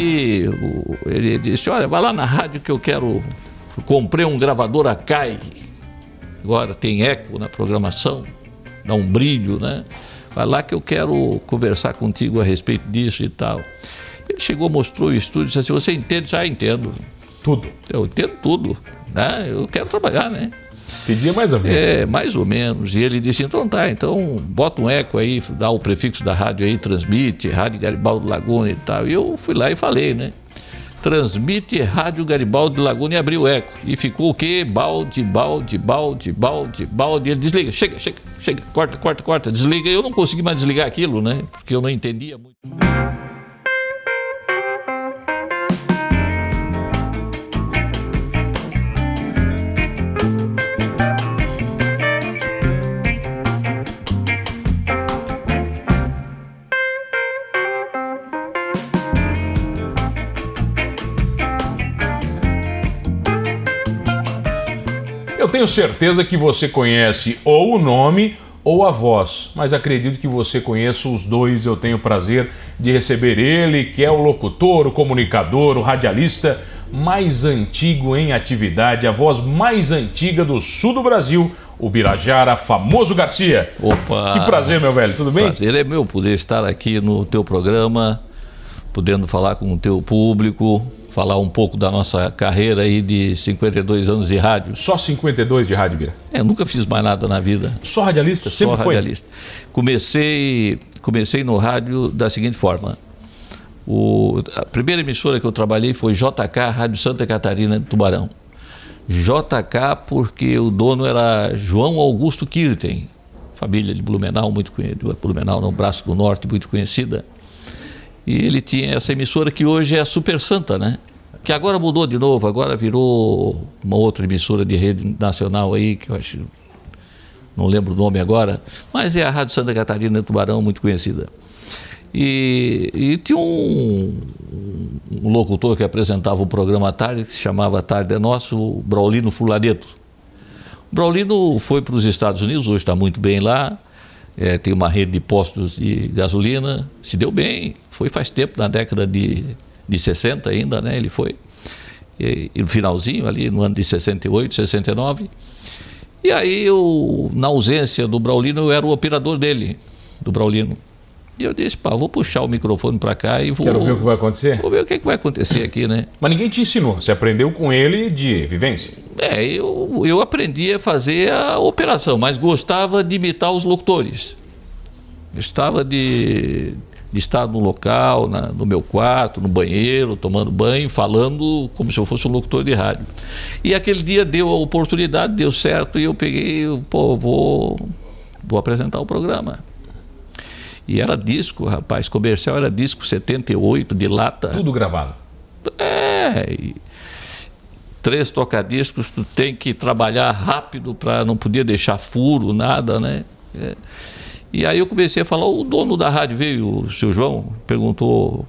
ele, ele disse, olha, vai lá na rádio que eu quero. Eu comprei um gravador Akai. Agora tem eco na programação, dá um brilho, né? Vai lá que eu quero conversar contigo a respeito disso e tal. Ele chegou, mostrou o estúdio, disse assim, você entende? Já entendo. Tudo. Eu entendo tudo. Né? Eu quero trabalhar, né? Pedia mais ou menos. É, mais ou menos. E ele disse, então tá, então bota um eco aí, dá o prefixo da rádio aí, transmite, Rádio Garibaldi Laguna e tal. E eu fui lá e falei, né? Transmite Rádio Garibaldi Laguna e abriu o eco. E ficou o quê? Balde, balde, balde, balde, balde. Ele desliga, chega, chega, chega, corta, corta, corta, desliga. Eu não consegui mais desligar aquilo, né? Porque eu não entendia muito. Tenho certeza que você conhece ou o nome ou a voz, mas acredito que você conheça os dois. Eu tenho o prazer de receber ele, que é o locutor, o comunicador, o radialista mais antigo em atividade, a voz mais antiga do sul do Brasil, o Birajara Famoso Garcia. Opa! Que prazer, meu velho, tudo bem? Prazer é meu poder estar aqui no teu programa, podendo falar com o teu público, falar um pouco da nossa carreira aí de 52 anos de rádio. Só 52 de rádio, Bira? É, nunca fiz mais nada na vida. Só radialista? Sempre Só foi? radialista. Comecei, comecei no rádio da seguinte forma. O, a primeira emissora que eu trabalhei foi JK, Rádio Santa Catarina de Tubarão. JK porque o dono era João Augusto Kirten, família de Blumenau, muito conhecida, Blumenau no Braço do Norte, muito conhecida. E ele tinha essa emissora que hoje é a Super Santa, né? Que agora mudou de novo, agora virou uma outra emissora de rede nacional aí, que eu acho, não lembro o nome agora, mas é a Rádio Santa Catarina Tubarão, muito conhecida. E, e tinha um, um, locutor que apresentava o programa à tarde, que se chamava Tarde é Nosso, o Braulino Fulareto. O Braulino foi para os Estados Unidos, hoje está muito bem lá, é, tem uma rede de postos de gasolina, se deu bem, foi faz tempo, na década de, de 60 ainda, né? Ele foi. E, e no finalzinho, ali no ano de 68, 69. E aí, eu, na ausência do Braulino, eu era o operador dele, do Braulino. E eu disse, pá, vou puxar o microfone para cá e vou. Quero ver o que vai acontecer? Vou ver o que, é que vai acontecer aqui, né? Mas ninguém te ensinou, você aprendeu com ele de vivência? É, eu, eu aprendi a fazer a operação, mas gostava de imitar os locutores. Gostava de, de estar no local, na, no meu quarto, no banheiro, tomando banho, falando como se eu fosse um locutor de rádio. E aquele dia deu a oportunidade, deu certo, e eu peguei, pô, vou, vou apresentar o programa. E era disco, rapaz, comercial era disco 78 de lata. Tudo gravado. É. E três tocadiscos, tu tem que trabalhar rápido para não poder deixar furo, nada, né? É. E aí eu comecei a falar, o dono da rádio veio, o seu João, perguntou,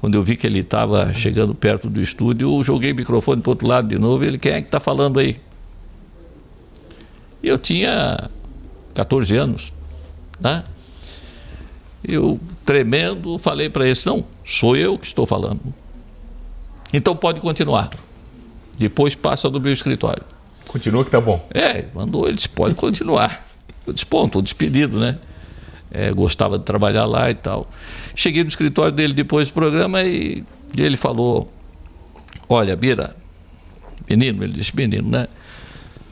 quando eu vi que ele estava chegando perto do estúdio, eu joguei o microfone para o outro lado de novo, ele, quem é que está falando aí? Eu tinha 14 anos, né? Eu, tremendo, falei para ele: não, sou eu que estou falando. Então pode continuar. Depois passa do meu escritório. Continua que tá bom. É, mandou, ele disse: pode continuar. Eu disse: bom, estou despedido, né? É, gostava de trabalhar lá e tal. Cheguei no escritório dele depois do programa e ele falou: Olha, Bira, menino, ele disse: menino, né?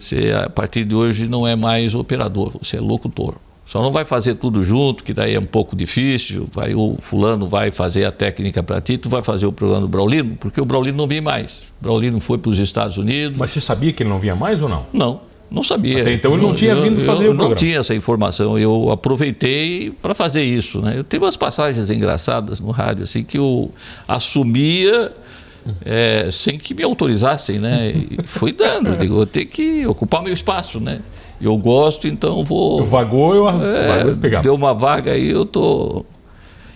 Você a partir de hoje não é mais operador, você é locutor. Só não vai fazer tudo junto, que daí é um pouco difícil. Vai, o fulano vai fazer a técnica para ti, tu vai fazer o programa do Braulino, porque o Braulino não vem mais. O Braulino foi para os Estados Unidos. Mas você sabia que ele não vinha mais ou não? Não, não sabia. Até então ele não tinha eu, vindo fazer eu, o programa. Não tinha essa informação. Eu aproveitei para fazer isso. Né? Eu tenho umas passagens engraçadas no rádio, assim, que eu assumia é, sem que me autorizassem, né? E fui dando. Digo, eu tenho que ocupar meu espaço, né? Eu gosto, então vou. Vagou, eu, É, vagou, pegava. deu uma vaga aí, eu tô.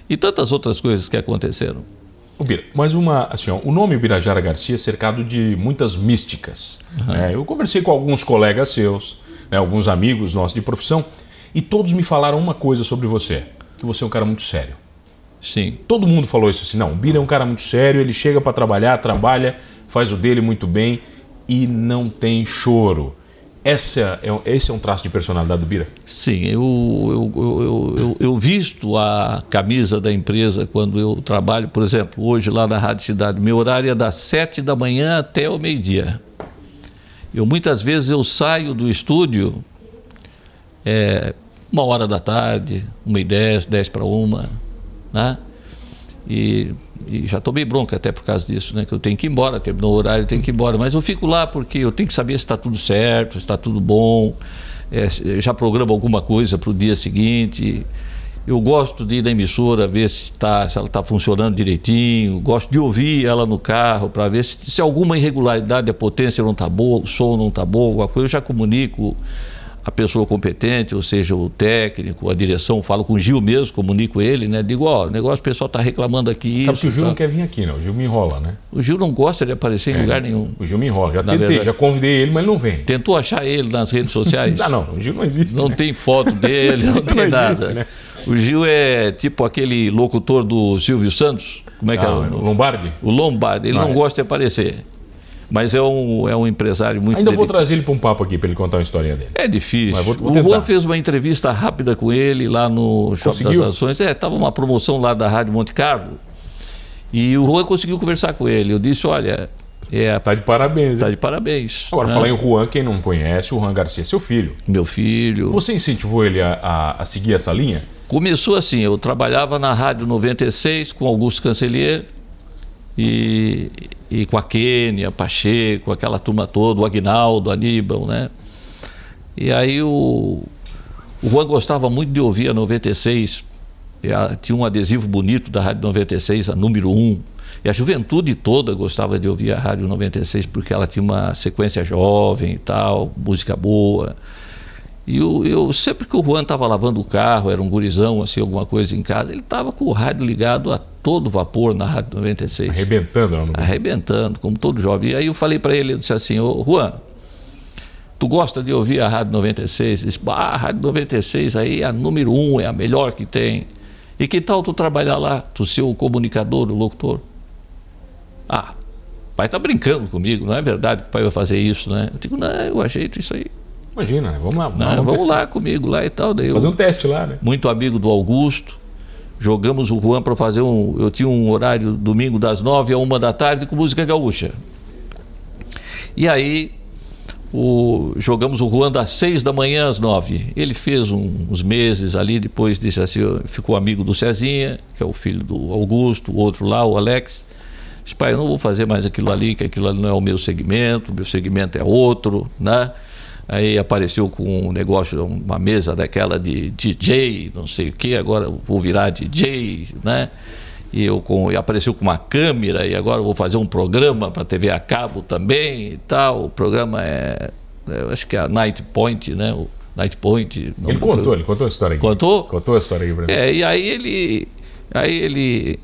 E tantas outras coisas que aconteceram. Bira, mas uma, assim, ó, o nome Birajara Garcia é cercado de muitas místicas. né? eu conversei com alguns colegas seus, né, alguns amigos nossos de profissão, e todos me falaram uma coisa sobre você: que você é um cara muito sério. Sim. Todo mundo falou isso assim, não, o Bira é um cara muito sério, ele chega para trabalhar, trabalha, faz o dele muito bem e não tem choro. Essa é, esse é um traço de personalidade do Bira? Sim, eu, eu, eu, eu, eu visto a camisa da empresa quando eu trabalho, por exemplo, hoje lá na Rádio Cidade, meu horário é das sete da manhã até o meio-dia. Eu muitas vezes eu saio do estúdio é, uma hora da tarde, uma e dez, dez para uma, né? E, e, já tomei bronca até por causa disso, né? Que eu tenho que ir embora, terminou o horário, eu tenho que ir embora. Mas eu fico lá porque eu tenho que saber se está tudo certo, se está tudo bom, é, já programo alguma coisa para o dia seguinte. Eu gosto de ir na emissora, ver se, tá, se ela está funcionando direitinho. Gosto de ouvir ela no carro para ver se, se alguma irregularidade, a potência não está boa, o som não está bom, alguma coisa. Eu já comunico a pessoa competente, ou seja, o técnico, a direção, falo com o Gil mesmo, comunico ele, né? Digo, ó, o negócio, o pessoal está reclamando aqui. Sabe isso, que o Gil tá. não quer vir aqui, não. O Gil me enrola, né? O Gil não gosta de aparecer em É, lugar nenhum. O Gil me enrola. Já Na tentei, verdade. já convidei ele, mas ele não vem. Tentou achar ele nas redes sociais? Ah, não, o Gil não existe. Não né? tem foto dele, não tem Não nada. existe, né? O Gil é tipo aquele locutor do Silvio Santos. Como é que Ah, é? o O, Lombardi? o Lombardi. Ele Ah, não é. gosta de aparecer. Mas é um, é um empresário muito Ainda vou dedicado. trazer ele para um papo aqui para ele contar uma história dele. É difícil. Vou- vou o. Juan fez uma entrevista rápida com ele lá no Shopping Conseguiu? das Ações. É, estava uma promoção lá da Rádio Monte Carlo. E o Juan conseguiu conversar com ele. Eu disse, olha, é, Tá de parabéns. tá hein? de parabéns. Agora, né? falar em Juan, quem não conhece, o Juan Garcia seu filho. Meu filho. Você incentivou ele a, a- a seguir essa linha? Começou assim, eu trabalhava na Rádio 96 com Augusto Cancelier e, e com a Kênia, Pacheco, aquela turma toda, o Agnaldo, Aníbal, né? E aí o, o Juan gostava muito de ouvir a 96, e a- tinha um adesivo bonito da Rádio 96, a número 1. E a juventude toda gostava de ouvir a Rádio 96 porque ela tinha uma sequência jovem e tal, música boa. E eu, eu sempre que o Juan estava lavando o carro, era um gurizão, assim, alguma coisa em casa, ele estava com o rádio ligado a todo vapor na Rádio 96. Arrebentando. Não, não. Arrebentando, como todo jovem. E aí eu falei para ele, eu disse assim, ô Juan, tu gosta de ouvir a Rádio 96? Ele disse, bah, a Rádio 96 aí é a número um, é a melhor que tem. E que tal tu trabalhar lá, tu ser o comunicador, o locutor? Ah, pai tá brincando comigo, não é verdade que o pai vai fazer isso, né? Eu digo, não, eu ajeito isso aí. Imagina, né? Vamos lá. Não, vamos testar. lá comigo lá e tal. Daí eu- Fazer um teste lá, né? muito amigo do Augusto. Jogamos o Juan para fazer um. Eu tinha um horário domingo das nove a uma da tarde com música gaúcha. E aí o- jogamos o Juan das seis da manhã às nove. Ele fez um- uns meses ali, depois disse assim, ficou amigo do Cezinha, que é o filho do Augusto, o outro lá, o Alex. Disse, pai, eu não vou fazer mais aquilo ali, que aquilo ali não é o meu segmento, o meu segmento é outro, né? Aí apareceu com um negócio, uma mesa daquela de DJ, não sei o que, agora vou virar DJ, né? E eu com, e apareceu com uma câmera e agora vou fazer um programa para TV a cabo também e tal. O programa é, eu acho que é a Night Point, né? O Night Point. Ele contou, ele contou a história aqui. Contou? Contou a história aqui pra mim. É, e aí ele, aí ele,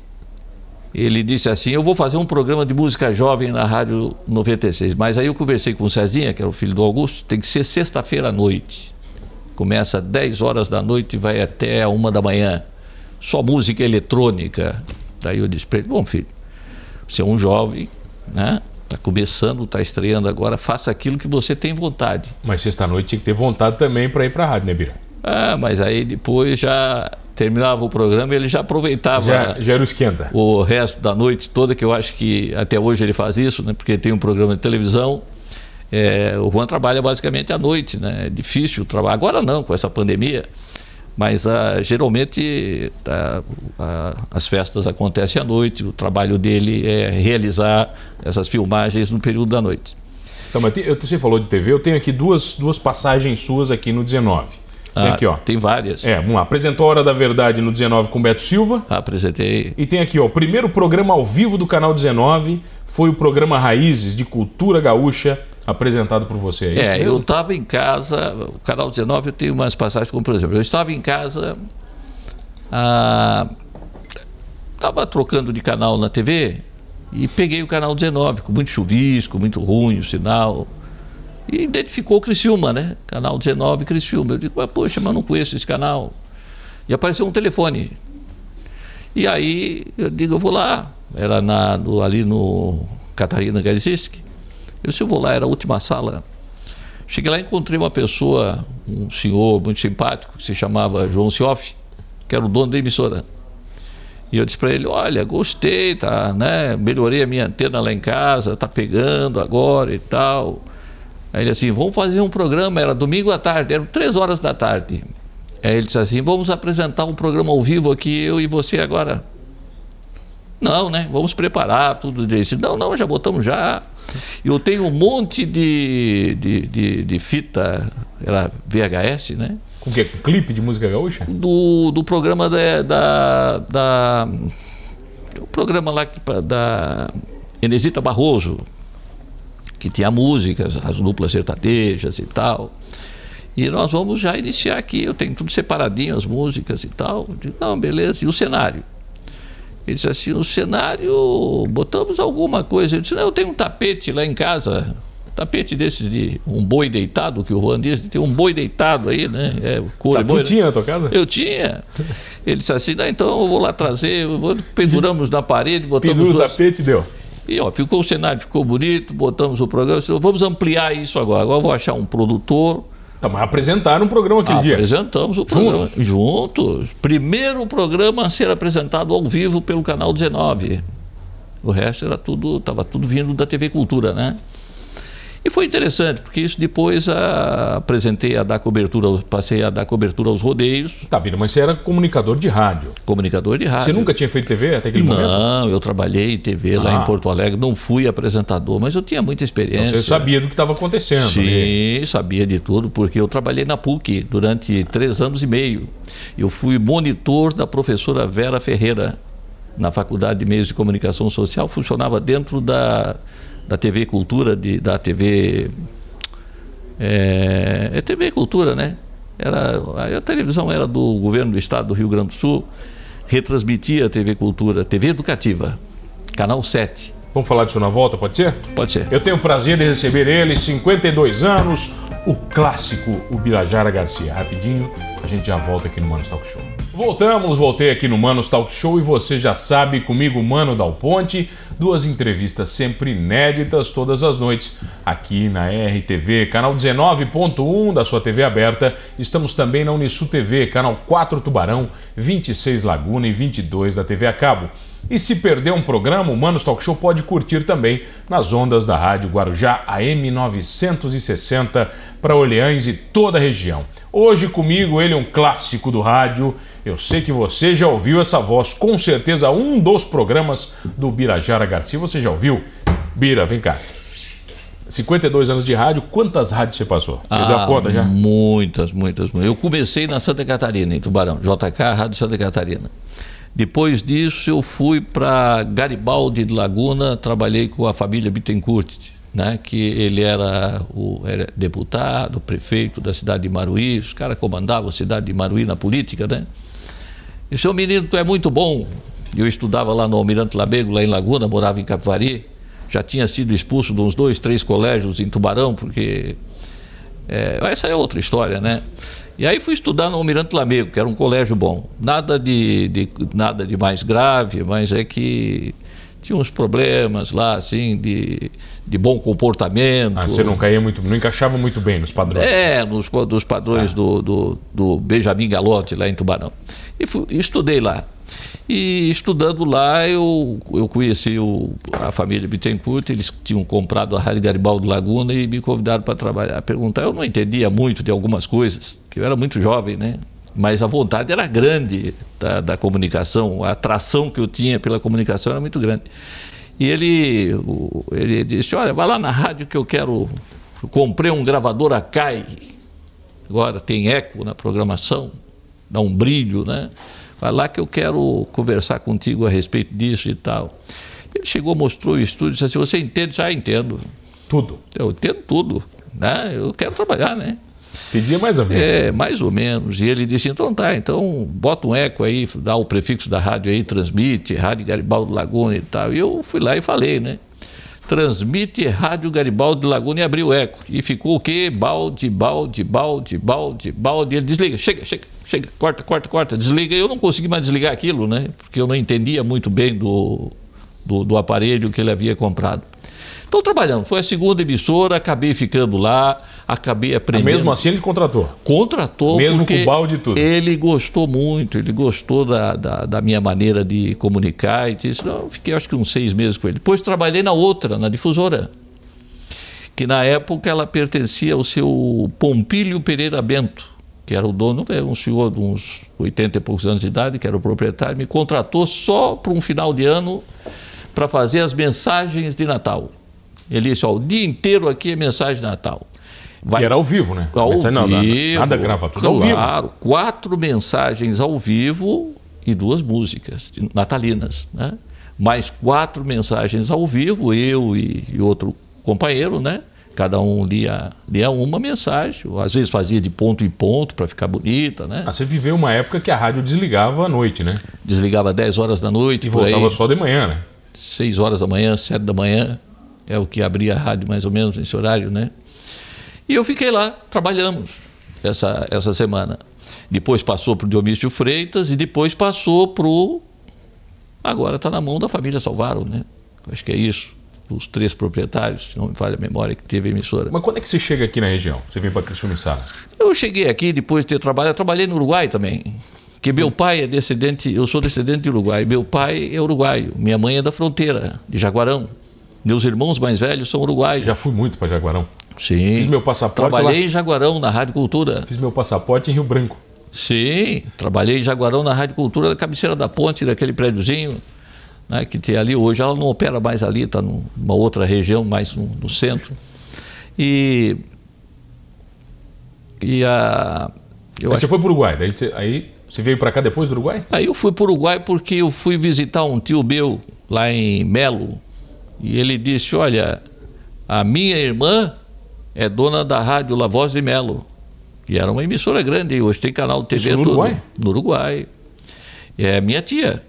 ele disse assim, eu vou fazer um programa de música jovem na Rádio 96. Mas aí eu conversei com o Cezinha, que era o filho do Augusto, tem que ser sexta-feira à noite. Começa às 10 horas da noite e vai até a uma da manhã. Só música eletrônica. Daí eu disse para ele, bom filho, você é um jovem, né? Está começando, está estreando agora, faça aquilo que você tem vontade. Mas sexta-noite tinha que ter vontade também para ir pra rádio, né, Bira? Ah, mas aí depois já terminava o programa e ele já aproveitava Já, já era o esquenta. o resto da noite toda, que eu acho que até hoje ele faz isso, né? Porque tem um programa de televisão. É, o Juan trabalha basicamente à noite, né? É difícil trabalhar. Agora não, com essa pandemia. Mas ah, geralmente ah, ah, as festas acontecem à noite. O trabalho dele é realizar essas filmagens no período da noite. Então, mas você falou de TV, eu tenho aqui duas, duas passagens suas aqui no 19. Tem Ah, aqui, ó. Tem várias. É, vamos lá. Apresentou a Hora da Verdade no 19 com Beto Silva. Apresentei. E tem aqui, ó, o primeiro programa ao vivo do canal 19 foi o programa Raízes de Cultura Gaúcha, apresentado por você. É, É, eu estava em casa, o canal 19 eu tenho umas passagens, como por exemplo, eu estava em casa, estava trocando de canal na TV e peguei o canal 19, com muito chuvisco, muito ruim o sinal. E identificou o Criciúma, né? Canal 19 Criciúma. Eu digo, mas poxa, mas não conheço esse canal. E apareceu um telefone. E aí eu digo, eu vou lá. Era na, no, ali no Catarina Garziski. Eu disse, eu vou lá, era a última sala. Cheguei lá e encontrei uma pessoa, um senhor muito simpático, que se chamava João Sioff, que era o dono da emissora. E eu disse para ele, olha, gostei, tá, né? Melhorei a minha antena lá em casa, tá pegando agora e tal. Aí ele assim, vamos fazer um programa, era domingo à tarde, eram três horas da tarde. Aí ele disse assim, vamos apresentar um programa ao vivo aqui, eu e você agora. Não, né? Vamos preparar tudo disso. Não, não, já botamos já. Eu tenho um monte de, de, de, de fita, era VHS, né? Com o quê? Com clipe de música gaúcha? Do, do programa da, da, da o programa lá que, da Enesita Barroso, que tinha músicas, as duplas sertanejas e tal. E nós vamos já iniciar aqui, eu tenho tudo separadinho, as músicas e tal. Eu digo, não, beleza, e o cenário? Ele disse assim, o cenário, botamos alguma coisa. Ele disse, não, eu tenho um tapete lá em casa, tapete desses de um boi deitado, que o Juan diz, tem um boi deitado aí, né? É, cor tá, boi, tu tinha na tua casa? Eu tinha. Ele disse assim, não, então eu vou lá trazer, penduramos na parede, botamos... Pendura o tapete e deu. E ó, ficou o cenário, ficou bonito, botamos o programa, disse, vamos ampliar isso agora. Agora eu vou achar um produtor Tá, mas apresentaram um programa aquele dia. Apresentamos o programa. Juntos? Juntos. Primeiro programa a ser apresentado ao vivo pelo canal 19. O resto era tudo, estava tudo vindo da TV Cultura, né? E foi interessante, porque isso depois a, ah, apresentei a dar cobertura, passei a dar cobertura aos rodeios. Tá, Bira, mas você era comunicador de rádio. Comunicador de rádio. Você nunca tinha feito TV até aquele não, momento? Não, eu trabalhei em TV ah. lá em ah. Porto Alegre, não fui apresentador, mas eu tinha muita experiência. Então você sabia do que estava acontecendo. Sim, ali. sabia de tudo, porque eu trabalhei na PUC durante três anos e meio. Eu fui monitor da professora Vera Ferreira na Faculdade de Meios de Comunicação Social, funcionava dentro da da TV Cultura, de, da TV. É, é TV Cultura, né? Era, a televisão era do governo do estado do Rio Grande do Sul, retransmitia a TV Cultura, TV Educativa, Canal 7. Vamos falar disso na volta, pode ser? Pode ser. Eu tenho o prazer de receber ele, 52 anos, o clássico, o Birajara Garcia. Rapidinho, a gente já volta aqui no Manos Talk Show. Voltamos, voltei aqui no Manos Talk Show e você já sabe, comigo, Mano Dal Ponte, duas entrevistas sempre inéditas todas as noites aqui na RTV, canal 19.1 da sua TV aberta. Estamos também na Unisul TV, canal 4 Tubarão, 26 Laguna e 22 da TV a cabo. E se perder um programa, o Manos Talk Show pode curtir também nas ondas da Rádio Guarujá AM 960 para Orleães e toda a região. Hoje comigo ele é um clássico do rádio. Eu sei que você já ouviu essa voz, com certeza um dos programas do Birajara Garcia você já ouviu. Bira, vem cá. 52 anos de rádio, quantas rádios você passou? Ah, Perdeu a conta já? Muitas, muitas, muitas. Eu comecei na Santa Catarina, em Tubarão, JK Rádio Santa Catarina. Depois disso, eu fui para Garibaldi de Laguna, trabalhei com a família Bittencourt né, que ele era, o, era deputado, prefeito da cidade de Maruí, os caras comandavam a cidade de Maruí na política, né? E seu menino, tu é muito bom. Eu estudava lá no Almirante Labego, lá em Laguna, morava em Capivari, já tinha sido expulso de uns dois, três colégios em Tubarão, porque é, essa é outra história, né? E aí fui estudar no Almirante Lamego, que era um colégio bom. Nada de, de, nada de mais grave, mas é que tinha uns problemas lá, assim, de, de bom comportamento. Ah, você não caía muito, não encaixava muito bem nos padrões. É, nos dos padrões ah. do, do, do, Benjamin Galotti, lá em Tubarão. E fui, estudei lá. E estudando lá, eu, eu conheci o, a família Bittencourt, eles tinham comprado a Rádio Garibaldo Laguna e me convidaram para trabalhar. Perguntar, eu não entendia muito de algumas coisas, que eu era muito jovem, né? Mas a vontade era grande da, da, comunicação, a atração que eu tinha pela comunicação era muito grande. E ele, ele disse: Olha, vai lá na rádio que eu quero. Eu comprei um gravador Akai, agora tem eco na programação, dá um brilho, né? Vai lá que eu quero conversar contigo a respeito disso e tal. Ele chegou, mostrou o estúdio e disse assim: Você entende? Já entendo. Tudo. Eu entendo tudo. Né? Eu quero trabalhar, né? Pedia mais ou menos. É, mais ou menos. E ele disse, então tá, então bota um eco aí, dá o prefixo da rádio aí, transmite, Rádio Garibaldo Laguna e tal. E eu fui lá e falei, né? transmite Rádio Garibaldi Laguna e abriu eco. E ficou o quê? Balde, balde, balde, balde, balde. Ele desliga, chega, chega, chega, corta, corta, corta, desliga. Eu não consegui mais desligar aquilo, né? Porque eu não entendia muito bem do, do, do aparelho que ele havia comprado. Estou trabalhando, foi a segunda emissora, acabei ficando lá, acabei aprendendo. Mas mesmo assim ele contratou? Contratou. Mesmo com balde e tudo? Ele gostou muito, ele gostou da, da, da, minha maneira de comunicar e disse, não, fiquei acho que uns seis meses com ele. Depois trabalhei na outra, na difusora, que na época ela pertencia ao seu Pompílio Pereira Bento, que era o dono, um senhor de uns 80 e poucos anos de idade, que era o proprietário, me contratou só para um final de ano para fazer as mensagens de Natal. Ele disse: ó, o dia inteiro aqui é mensagem de Natal. Vai... E era ao vivo, né? Ao Mensagem, não, vivo, nada grava, tudo claro, ao vivo. Claro, quatro mensagens ao vivo e duas músicas natalinas, né? Mais quatro mensagens ao vivo, eu e, e outro companheiro, né? Cada um lia, lia uma mensagem, às vezes fazia de ponto em ponto para ficar bonita, né? Ah, você viveu uma época que a rádio desligava à noite, né? Desligava 10 horas da noite. E voltava aí, só de manhã, né? 6 horas da manhã, 7 da manhã é o que abria a rádio mais ou menos nesse horário, né? E eu fiquei lá, trabalhamos essa, essa semana. Depois passou para o Dionísio Freitas e depois passou para o. Agora está na mão da família Salvaro, né? Acho que é isso. Os três proprietários, se não me falha a memória, que teve a emissora. Mas quando é que você chega aqui na região? Você vem para Criciúma Sala? Eu cheguei aqui depois de ter trabalhado. Eu trabalhei no Uruguai também. Que meu pai é descendente, eu sou descendente de Uruguai. Meu pai é uruguaio, minha mãe é da fronteira, de Jaguarão. Meus irmãos mais velhos são uruguaios. Já fui muito para Jaguarão. Sim. Fiz meu passaporte Trabalhei lá. em Jaguarão, na Rádio Cultura. Fiz meu passaporte em Rio Branco. Sim, trabalhei em Jaguarão na Rádio Cultura, da cabeceira da ponte, daquele prédiozinho, né, que tem ali hoje. Ela não opera mais ali, está numa outra região, mais no, no centro. E. E a. Eu aí acho... você foi para o Uruguai, daí você, aí você veio para cá depois do Uruguai? Aí eu fui para o Uruguai porque eu fui visitar um tio meu lá em Melo, e ele disse: Olha, a minha irmã é dona da rádio La Voz de Melo. E era uma emissora grande, hoje tem canal de TV. Isso no tudo, Uruguai? No Uruguai. É minha tia.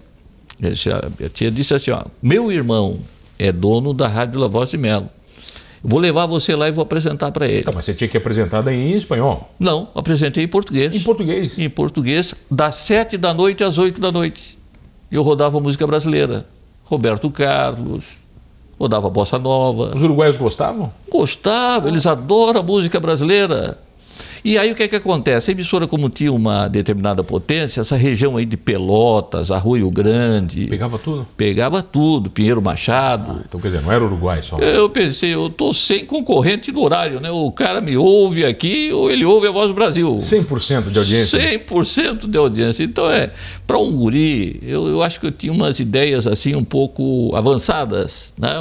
A tia disse assim: ó, Meu irmão é dono da rádio La Voz de Melo. Vou levar você lá e vou apresentar para ele. Tá, mas você tinha que apresentar em espanhol? Não, apresentei em português. Em português? Em português, das sete da noite às oito da noite. Eu rodava música brasileira. Roberto Carlos, rodava bossa nova. Os uruguaios gostavam? Gostavam, eles adoram a música brasileira. E aí o que é que acontece? A emissora, como tinha uma determinada potência, essa região aí de Pelotas, Arroio Grande. Pegava tudo? Pegava tudo, Pinheiro Machado. Ah, então quer dizer, não era Uruguai só. Eu pensei, eu tô sem concorrente no horário, né? O cara me ouve aqui ou ele ouve a voz do Brasil. 100% de audiência? 100% de audiência. Então é, para um guri, eu, eu acho que eu tinha umas ideias assim um pouco avançadas, né?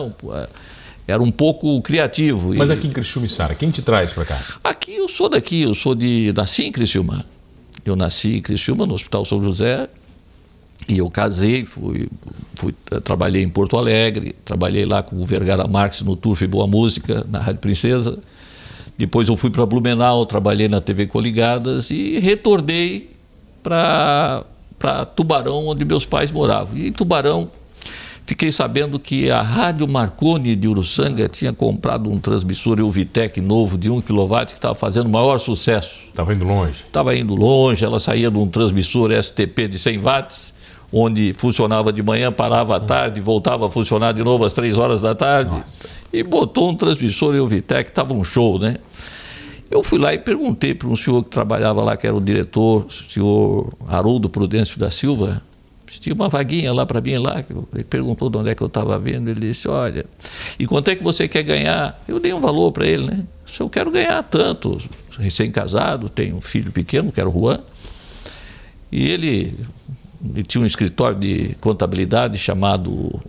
Era um pouco criativo. Mas aqui em Criciúma, Sara, quem te traz para cá? Aqui eu sou daqui, eu sou de nasci em Criciúma. Eu nasci em Criciúma, no Hospital São José, e eu casei, fui, fui, trabalhei em Porto Alegre, trabalhei lá com o Vergara Marques no Turf e Boa Música, na Rádio Princesa. Depois eu fui para Blumenau, trabalhei na TV Coligadas e retornei para Tubarão, onde meus pais moravam. E Tubarão Fiquei sabendo que a Rádio Marconi de Uruçanga tinha comprado um transmissor Euvitec novo de 1 kW que estava fazendo maior sucesso. Estava indo longe? Estava indo longe, ela saía de um transmissor STP de 100 watts, onde funcionava de manhã, parava à tarde, voltava a funcionar de novo às 3 horas da tarde. Nossa. E botou um transmissor Euvitec, estava um show, né? Eu fui lá e perguntei para um senhor que trabalhava lá, que era o diretor, o senhor Haroldo Prudêncio da Silva, tinha uma vaguinha lá para mim lá, ele perguntou de onde é que eu estava vendo, ele disse, olha, e quanto é que você quer ganhar? Eu dei um valor para ele, né? Se eu quero ganhar tanto, recém-casado, tenho um filho pequeno, que era o Juan, e ele, ele tinha um escritório de contabilidade chamado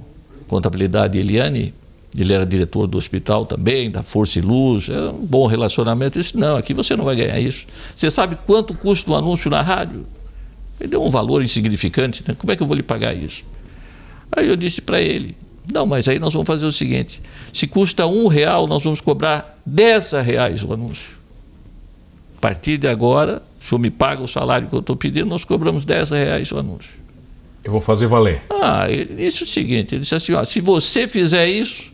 Contabilidade Eliane, ele era diretor do hospital também, da Força e Luz, era um bom relacionamento. Eu disse, não, aqui você não vai ganhar isso. Você sabe quanto custa um anúncio na rádio? Ele deu um valor insignificante, né? como é que eu vou lhe pagar isso? Aí eu disse para ele, não, mas aí nós vamos fazer o seguinte, se custa um real, nós vamos cobrar dez reais o anúncio. A partir de agora, o senhor me paga o salário que eu estou pedindo, nós cobramos dez reais o anúncio. Eu vou fazer valer. Ah, ele disse o seguinte, ele disse assim, ó, se você fizer isso,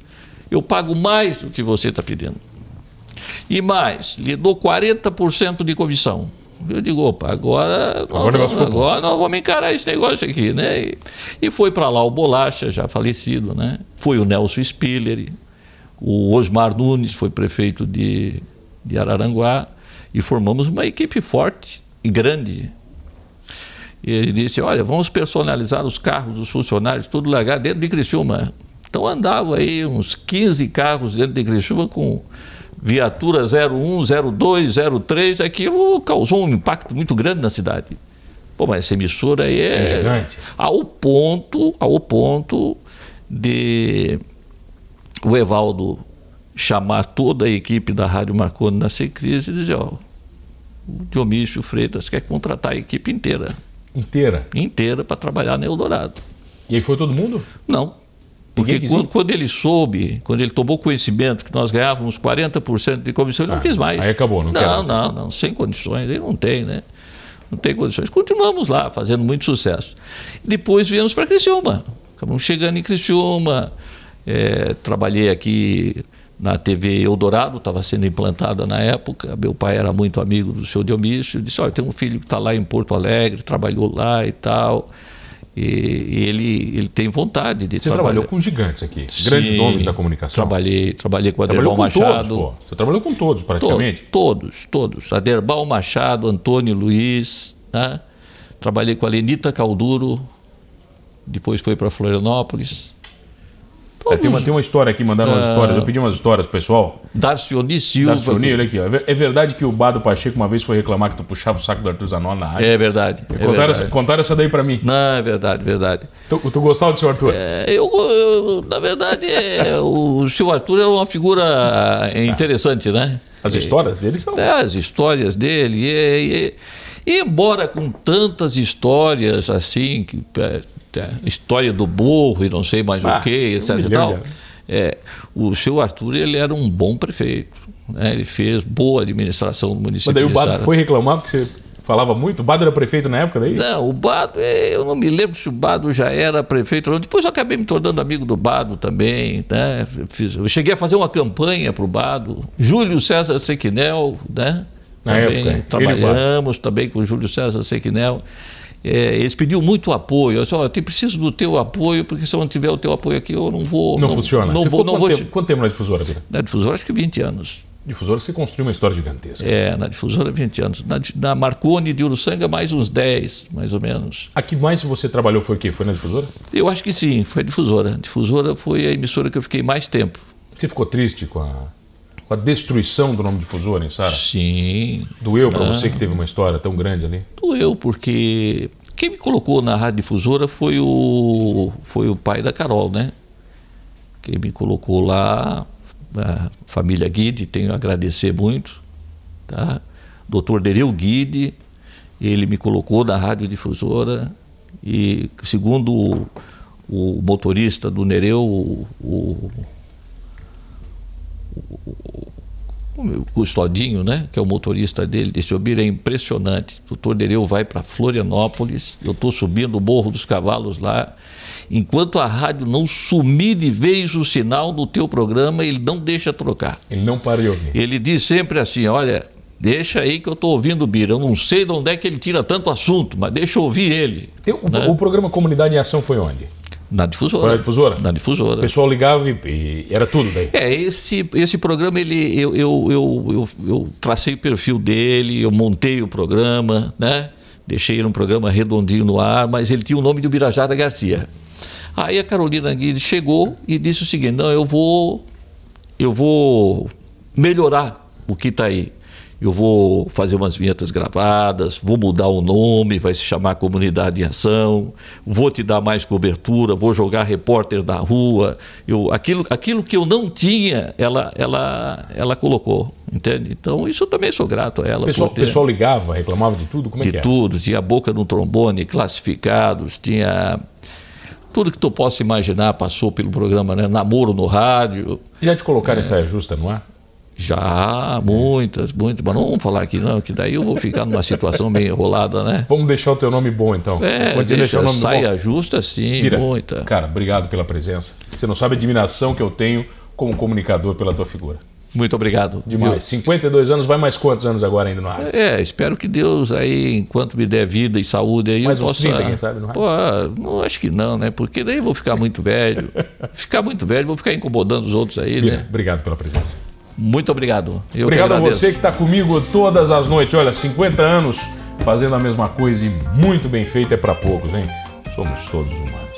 eu pago mais do que você está pedindo. E mais, lhe dou 40% de comissão. Eu digo, opa, agora, Agora nós, negócio vamos, agora nós vamos encarar esse negócio aqui, né? E, e foi para lá o Bolacha, já falecido, né? Foi o Nelson Spiller, o Osmar Nunes foi prefeito de, de Araranguá e formamos uma equipe forte e grande. E ele disse, olha, vamos personalizar os carros dos funcionários, tudo largar dentro de Criciúma. Então andava aí uns 15 carros dentro de Criciúma com viatura 01, 02, 03, aquilo causou um impacto muito grande na cidade. Pô, mas essa emissora aí é, É gigante. ao ponto, ao ponto de o Evaldo chamar toda a equipe da Rádio Marconi na Secrise e dizer, ó, o Dionísio Freitas quer contratar a equipe inteira, Inteira. inteira para trabalhar na Eldorado. E aí foi todo mundo? Não. Porque quando, quando ele soube, quando ele tomou conhecimento que nós ganhávamos 40% de comissão, ele Ah, não quis mais. aí acabou, não não mais. Não, não, sem condições, ele não tem, né? Não tem condições. Continuamos lá, fazendo muito sucesso. Depois viemos para Criciúma. Acabamos chegando em Criciúma. eh, trabalhei aqui na TV Eldorado, estava sendo implantada na época. Meu pai era muito amigo do seu Dionísio. Disse: Olha, tem um filho que está lá em Porto Alegre, trabalhou lá e tal. E, e ele, ele tem vontade de Você trabalhar. trabalhou com gigantes aqui, grandes Sim, nomes da comunicação. Trabalhei, trabalhei com Aderbal Machado. todos. Você trabalhou com todos, To- praticamente. Todos, todos. Aderbal Machado, Antônio Luiz, né? Trabalhei com a Lenita Calduro, depois foi para Florianópolis. É, tem, uma, tem uma história aqui, mandando Ah. umas histórias. Eu pedi umas histórias pro pessoal. Darcioni Silva. Darcioni, olha aqui. ó. É É verdade que o Bado Pacheco uma vez foi reclamar que tu puxava o saco do Arthur Zanon na área. É verdade. É contaram, verdade. essa, contaram essa daí pra mim. Não, é verdade, verdade. Tu, tu gostava do seu Arthur? É, eu, eu- na verdade, é, o seu Arthur era uma figura é, interessante, né? As histórias dele são. É, as histórias dele. E, e- e embora com tantas histórias assim, que, é, é, história do burro e não sei mais Ah, o que, etc. um e tal, é, o seu Arthur ele era um bom prefeito. né? Ele fez boa administração do município. Mas daí o Bado foi reclamar porque você falava muito. O Bado era prefeito na época daí? Não, o Bado, é, eu não me lembro se o Bado já era prefeito ou não. Depois eu acabei me tornando amigo do Bado também. Né? Fiz- eu cheguei a fazer uma campanha para o Bado. Júlio César Sequinel, né? Na também época, trabalhamos também com o Júlio César Sequinel. É, eles pediam muito apoio. Eu disse, "Ó, eu preciso do teu apoio, porque se eu não tiver o teu apoio aqui, eu não vou. Não, funciona. Não você vou, não quanto, vou. tempo, quanto tempo na difusora, Vira? Na difusora, acho que 20 anos. Difusora, você construiu uma história gigantesca. É, na difusora, 20 anos. Na, na Marconi de Uruçanga, mais uns 10, mais ou menos. A que mais você trabalhou foi o quê? Foi na difusora? Eu acho que sim, foi a difusora. A difusora foi a emissora que eu fiquei mais tempo. Você ficou triste com a, com a destruição do nome difusora em Sara? Sim, Doeu pra você que teve uma história tão grande ali? doeu, porque quem me colocou na rádio difusora foi o, foi o pai da Carol, né? Quem me colocou lá, a família Guide, tenho a agradecer muito, tá? Doutor Dereu Guide, ele me colocou na rádio difusora e, segundo o, o motorista do Nereu, o, o, o custodinho, né, que é o motorista dele, disse: Obira, é impressionante. O doutor Nereu vai para Florianópolis, eu estou subindo o Morro dos Cavalos lá. Enquanto a rádio não sumir de vez o sinal no teu programa, ele não deixa trocar. Ele não para de ouvir. Ele diz sempre assim: olha, deixa aí que eu estou ouvindo o Bira. Eu não sei de onde é que ele tira tanto assunto, mas deixa eu ouvir ele. Tem o, Né? o programa Comunidade em Ação foi onde? Na difusora. Foi na difusora? Na difusora. O pessoal ligava e, e era tudo daí. É, esse, esse programa, ele, eu, eu, eu, eu, eu tracei o perfil dele, eu montei o programa, né? Deixei ele um programa redondinho no ar, mas ele tinha o nome de Ubirajara Garcia. Aí a Carolina Guide chegou e disse o seguinte, não, eu vou, eu vou melhorar o que está aí. Eu vou fazer umas vinhetas gravadas, vou mudar o nome, vai se chamar Comunidade em Ação, vou te dar mais cobertura, vou jogar repórter da rua. Eu, aquilo, aquilo que eu não tinha, ela, ela, ela colocou, entende? Então, isso eu também sou grato a ela. O pessoal, ter- pessoal ligava, reclamava de tudo? Como é de que é? tudo, tinha a boca no trombone, classificados, tinha tudo que tu possa imaginar passou pelo programa, né? Namoro no rádio, Já te colocaram essa justa no ar? Já muitas, muitas, mas não vamos falar aqui não, que daí eu vou ficar numa situação bem enrolada, né? Vamos deixar o teu nome bom então. É, te deixa, deixar o nome saia bom. justa sim, Mira, muita. Cara, obrigado pela presença. Você não sabe a admiração que eu tenho como comunicador pela tua figura. Muito obrigado. Demais. Eu... 52 anos, vai mais quantos anos agora ainda no rádio? É, espero que Deus aí, enquanto me der vida e saúde aí, mais eu uns possa... 30, quem sabe, no rádio? Pô, não, acho que não, né? Porque daí eu vou ficar muito velho. ficar muito velho, vou ficar incomodando os outros aí, né? Obrigado pela presença. Muito obrigado. Eu obrigado a você que está comigo todas as noites. Olha, 50 anos fazendo a mesma coisa e muito bem feito é para poucos, hein? Somos todos humanos.